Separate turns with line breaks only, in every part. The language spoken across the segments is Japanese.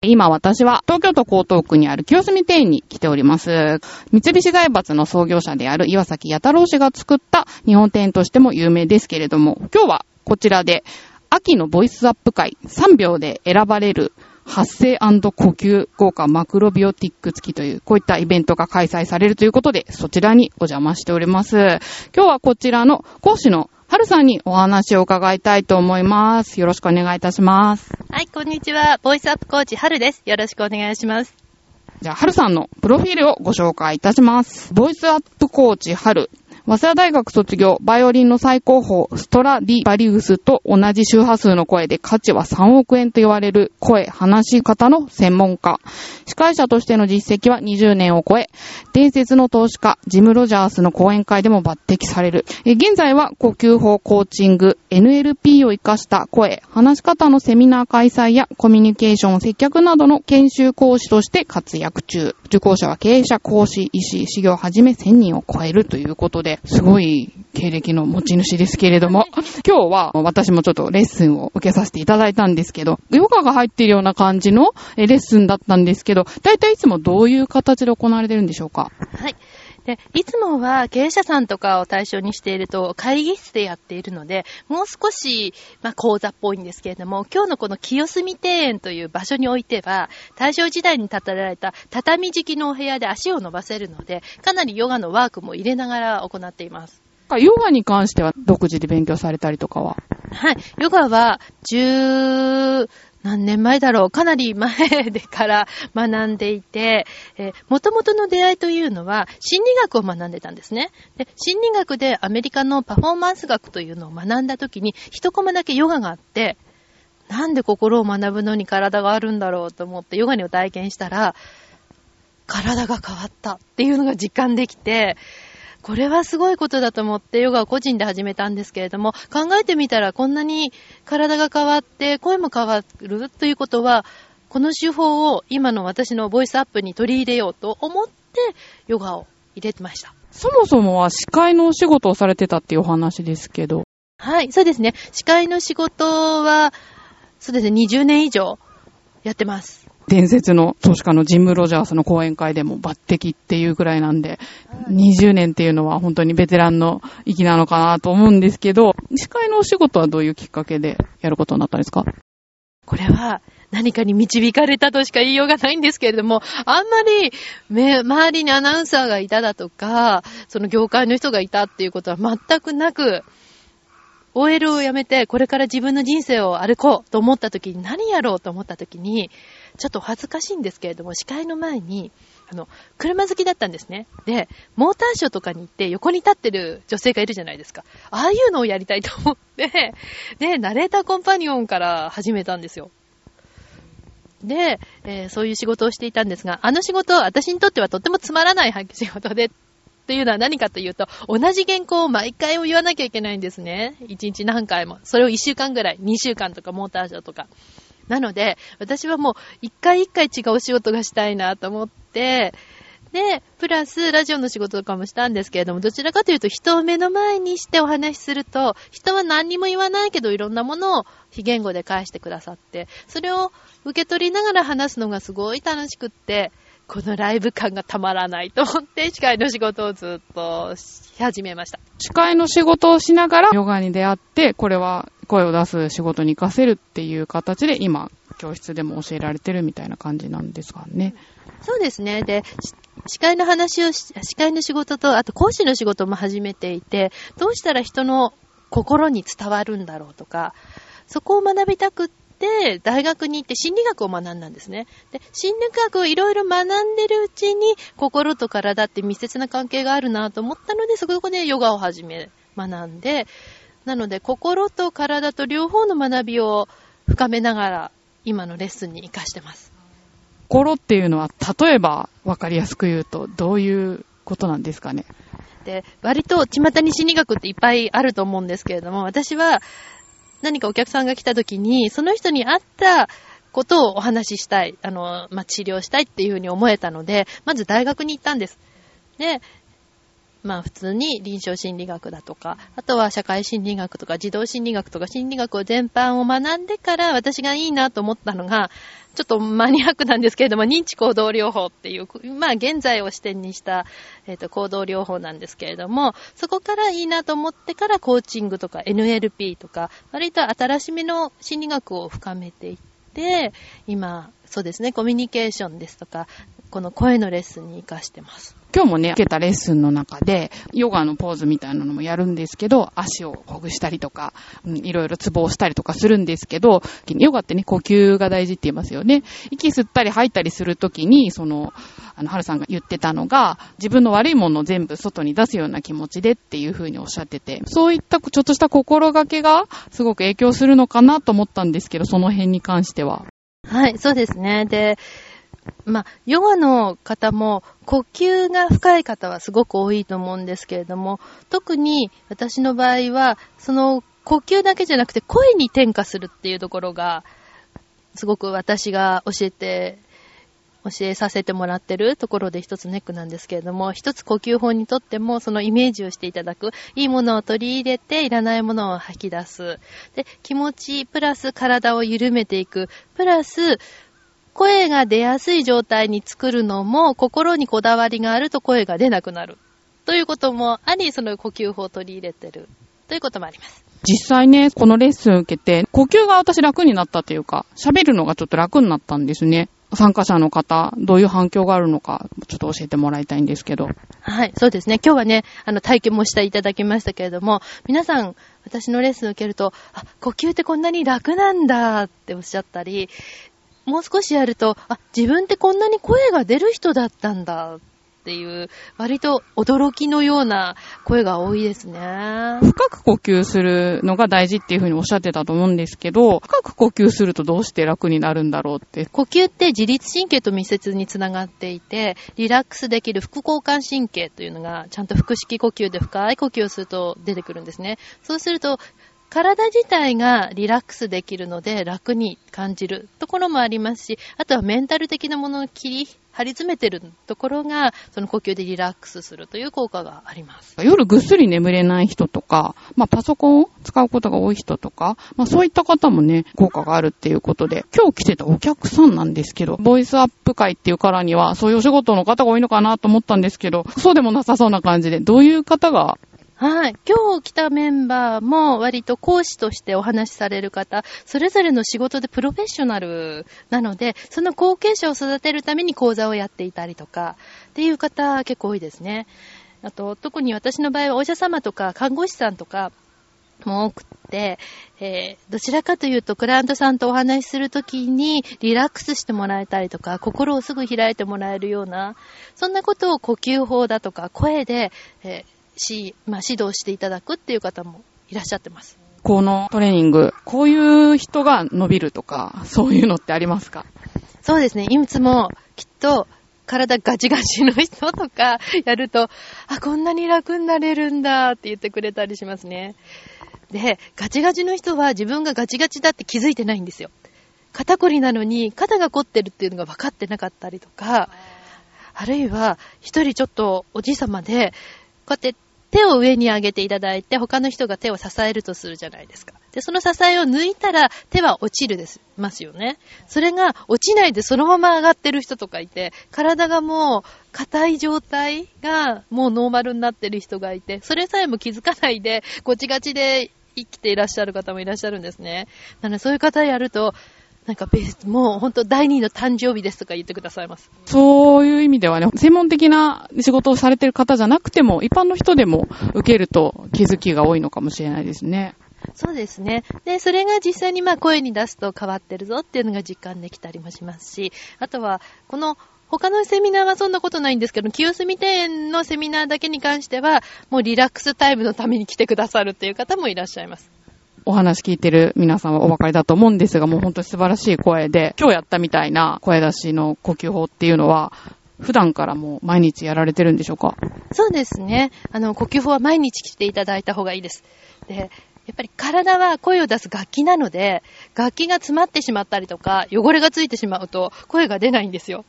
今私は東京都江東区にある清澄庭園に来ております。三菱財閥の創業者である岩崎弥太郎氏が作った日本庭園としても有名ですけれども、今日はこちらで秋のボイスアップ会3秒で選ばれる発声呼吸効果マクロビオティック付きという、こういったイベントが開催されるということで、そちらにお邪魔しております。今日はこちらの講師の春さんにお話を伺いたいと思います。よろしくお願いいたします。
はい、こんにちは。ボイスアップコーチ、春です。よろしくお願いします。
じゃあ、春さんのプロフィールをご紹介いたします。ボイスアップコーチ春。早稲田大学卒業、バイオリンの最高峰、ストラディバリウスと同じ周波数の声で価値は3億円と言われる声、話し方の専門家。司会者としての実績は20年を超え、伝説の投資家、ジム・ロジャースの講演会でも抜擢される。現在は呼吸法コーチング、NLP を活かした声、話し方のセミナー開催やコミュニケーション、接客などの研修講師として活躍中。受講者は経営者、講師、医師、修行をはじめ1000人を超えるということで、すごい経歴の持ち主ですけれども、今日は私もちょっとレッスンを受けさせていただいたんですけど、ヨガが入っているような感じのえレッスンだったんですけど、だいたいいつもどういう形で行われてるんでしょうか？
はい。で、いつもは経営者さんとかを対象にしていると会議室でやっているので、もう少し、まあ、講座っぽいんですけれども、今日のこの清澄庭園という場所においては、大正時代に建てられた畳敷きのお部屋で足を伸ばせるので、かなりヨガのワークも入れながら行っています。
ヨガに関しては独自で勉強されたりとかは？
はい。ヨガは、十何年前だろう。かなり前でから学んでいて、えー、元々の出会いというのは、心理学を学んでたんですね。で、心理学でアメリカのパフォーマンス学というのを学んだ時に、一コマだけヨガがあって、なんで心を学ぶのに体があるんだろうと思ってヨガにを体験したら、体が変わったっていうのが実感できて、これはすごいことだと思ってヨガを個人で始めたんですけれども、考えてみたらこんなに体が変わって声も変わるということは、この手法を今の私のボイスアップに取り入れようと思ってヨガを入れてました。
そもそもは司会のお仕事をされてたっていうお話ですけど。
はい、そうですね。司会の仕事は、そうですね、20年以上やってます。
伝説の投資家のジム・ロジャースの講演会でも抜擢っていうくらいなんで、20年っていうのは本当にベテランの域なのかなと思うんですけど、司会のお仕事はどういうきっかけでやることになったんですか？
これは何かに導かれたとしか言いようがないんですけれども、あんまり、め、周りにアナウンサーがいただとか、その業界の人がいたっていうことは全くなく、OL を辞めて、これから自分の人生を歩こうと思った時に、何やろうと思った時に、ちょっと恥ずかしいんですけれども、司会の前に、あの、車好きだったんですね。で、モーターショーとかに行って横に立ってる女性がいるじゃないですか。ああいうのをやりたいと思って、で、ナレーターコンパニオンから始めたんですよ。で、えーそういう仕事をしていたんですが、あの仕事、私にとってはとってもつまらない仕事で、っていうのは何かというと、同じ原稿を毎回を言わなきゃいけないんですね。一日何回も。それを一週間ぐらい、二週間とかモーターショーとか。なので、私はもう一回一回違うお仕事がしたいなと思って、で、プラスラジオの仕事とかもしたんですけれども、どちらかというと人を目の前にしてお話しすると、人は何にも言わないけどいろんなものを非言語で返してくださって、それを受け取りながら話すのがすごい楽しくって、このライブ感がたまらないと思って、司会の仕事をずっとし始めました。
司会の仕事をしながらヨガに出会って、これは声を出す仕事に活かせるっていう形で今、教室でも教えられてるみたいな感じなんですかね。
そうですね。で、し司会の話をし、司会の仕事と、あと講師の仕事も始めていて、どうしたら人の心に伝わるんだろうとか、そこを学びたくって、大学に行って心理学を学んだんですね。で、心理学をいろいろ学んでるうちに、心と体って密接な関係があるなと思ったので、そこでヨガを始め、学んで、なので、心と体と両方の学びを深めながら、今のレッスンに活かしてます。
心っていうのは、例えば分かりやすく言うと、どういうことなんですかね？
で、割と巷に心理学っていっぱいあると思うんですけれども、私は何かお客さんが来た時に、その人に会ったことをお話ししたい、あの、まあ、治療したいっていうふうに思えたので、まず大学に行ったんです。で、まあ普通に臨床心理学だとか、あとは社会心理学とか児童心理学とか心理学を全般を学んでから私がいいなと思ったのが、ちょっとマニアックなんですけれども、認知行動療法っていう、まあ現在を視点にした、えっ、ー、と行動療法なんですけれども、そこからいいなと思ってからコーチングとか NLP とか、割と新しめの心理学を深めていって、今、そうですね、コミュニケーションですとか、この声のレッスンに活かしてます。
今日もね、受けたレッスンの中で、ヨガのポーズみたいなのもやるんですけど、足をほぐしたりとか、うん、いろいろツボをしたりとかするんですけど、ヨガってね、呼吸が大事って言いますよね。息吸ったり吐いたりするときに、その、あの、はるさんが言ってたのが、自分の悪いものを全部外に出すような気持ちでっていうふうにおっしゃってて、そういったちょっとした心がけがすごく影響するのかなと思ったんですけど、その辺に関しては。
はい、そうですね。で、まあ、ヨガの方も呼吸が深い方はすごく多いと思うんですけれども、特に私の場合は、その呼吸だけじゃなくて声に転化するっていうところが、すごく私が教えて、教えさせてもらってるところで一つネックなんですけれども、一つ呼吸法にとってもそのイメージをしていただく、いいものを取り入れていらないものを吐き出す。で、気持ちプラス体を緩めていく、プラス声が出やすい状態に作るのも、心にこだわりがあると声が出なくなる。ということもあり、その呼吸法を取り入れてる。ということもあります。
実際ね、このレッスン受けて、呼吸が私楽になったというか、喋るのがちょっと楽になったんですね。参加者の方、どういう反響があるのか、ちょっと教えてもらいたいんですけど。
はい、そうですね。今日はね、あの、体験もしていただきましたけれども、皆さん、私のレッスン受けると、あ、呼吸ってこんなに楽なんだっておっしゃったり、もう少しやると、あ、自分ってこんなに声が出る人だったんだっていう、割と驚きのような声が多いですね。
深く呼吸するのが大事っていうふうにおっしゃってたと思うんですけど、深く呼吸するとどうして楽になるんだろうって。
呼吸って自律神経と密接につながっていて、リラックスできる副交感神経というのが、ちゃんと腹式呼吸で深い呼吸をすると出てくるんですね。そうすると、体自体がリラックスできるので楽に感じるところもありますし、あとはメンタル的なものを切り張り詰めてるところが、その呼吸でリラックスするという効果があります。
夜ぐっすり眠れない人とか、まあパソコンを使うことが多い人とか、まあそういった方もね、効果があるっていうことで、今日来てたお客さんなんですけど、ボイスアップ会っていうからには、そういうお仕事の方が多いのかなと思ったんですけど、そうでもなさそうな感じで、どういう方が
はい。今日来たメンバーも割と講師としてお話しされる方、それぞれの仕事でプロフェッショナルなので、その後継者を育てるために講座をやっていたりとか、っていう方結構多いですね。あと、特に私の場合はお医者様とか看護師さんとかも多くて、えー、どちらかというと、クライアントさんとお話しするときにリラックスしてもらえたりとか、心をすぐ開いてもらえるような、そんなことを呼吸法だとか声で、えーし、まあ、指導していただくっていう方もいらっしゃってます。
このトレーニング、こういう人が伸びるとか、そういうのってありますか？
そうですね。いつもきっと体ガチガチの人とかやると、あ、こんなに楽になれるんだって言ってくれたりしますね。で、ガチガチの人は自分がガチガチだって気づいてないんですよ。肩こりなのに肩が凝ってるっていうのが分かってなかったりとか、あるいは一人ちょっとおじい様で、こうやって手を上に上げていただいて、他の人が手を支えるとするじゃないですか。で、その支えを抜いたら手は落ちるです、ますよね。それが落ちないでそのまま上がってる人とかいて、体がもう硬い状態がもうノーマルになってる人がいて、それさえも気づかないで、ごちがちで生きていらっしゃる方もいらっしゃるんですね。なのでそういう方やると、なんかベース、もうほんと第二の誕生日ですとか言ってくださいます。
そうい味ではね、専門的な仕事をされてる方じゃなくても、一般の人でも受けると気づきが多いのかもしれないですね。
そうですね。で、それが実際にまあ声に出すと変わってるぞっていうのが実感できたりもしますし、あとは、この他のセミナーはそんなことないんですけど、清澄庭園のセミナーだけに関しては、もうリラックスタイムのために来てくださるっていう方もいらっしゃいます。
お話聞いてる皆さんはお分かりだと思うんですが、もう本当に素晴らしい声で、今日やったみたいな声出しの呼吸法っていうのは、普段からもう毎日やられてるんでしょうか？
そうですね。あの、呼吸法は毎日来ていただいた方がいいです。で、やっぱり体は声を出す楽器なので、楽器が詰まってしまったりとか、汚れがついてしまうと声が出ないんですよ。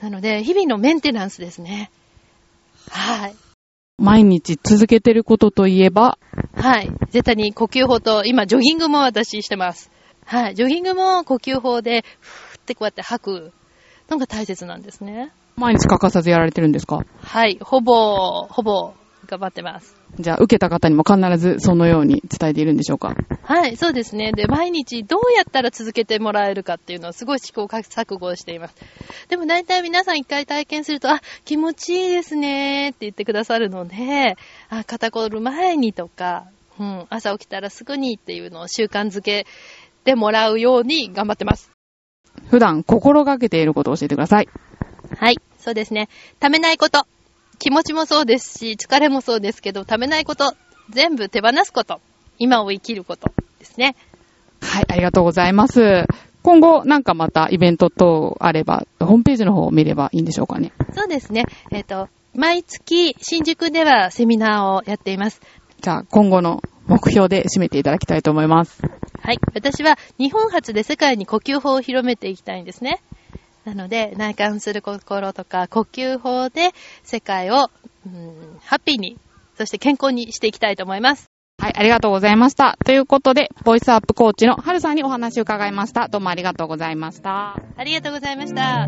なので、日々のメンテナンスですね。はい。
毎日続けてることといえば、
はい。絶対に呼吸法と、今、ジョギングも私してます。はい。ジョギングも呼吸法で、ふーってこうやって吐くのが大切なんですね。
毎日欠かさずやられてるんですか？
はい。ほぼ、ほぼ、頑張ってます。
じゃあ、受けた方にも必ずそのように伝えているんでしょうか？
はい、そうですね。で、毎日どうやったら続けてもらえるかっていうのをすごい試行錯誤しています。でも大体皆さん一回体験すると、あ、気持ちいいですねって言ってくださるので、あ、肩こる前にとか、うん、朝起きたらすぐにっていうのを習慣づけてもらうように頑張ってます。
普段心がけていることを教えてください。
はい、そうですね。ためないこと。気持ちもそうですし、疲れもそうですけど、ためないこと。全部手放すこと。今を生きることですね。
はい、ありがとうございます。今後、なんかまたイベント等あれば、ホームページの方を見ればいいんでしょうかね。
そうですね。えっ、と、毎月新宿ではセミナーをやっています。
じゃあ、今後の目標で締めていただきたいと思います。
はい。私は日本初で世界に呼吸法を広めていきたいんですね。なので、内観する心とか呼吸法で世界を、うん、ハッピーに、そして健康にしていきたいと思います。
はい、ありがとうございました。ということで、ボイスアップコーチのはるさんにお話を伺いました。どうもありがとうございました。
ありがとうございました。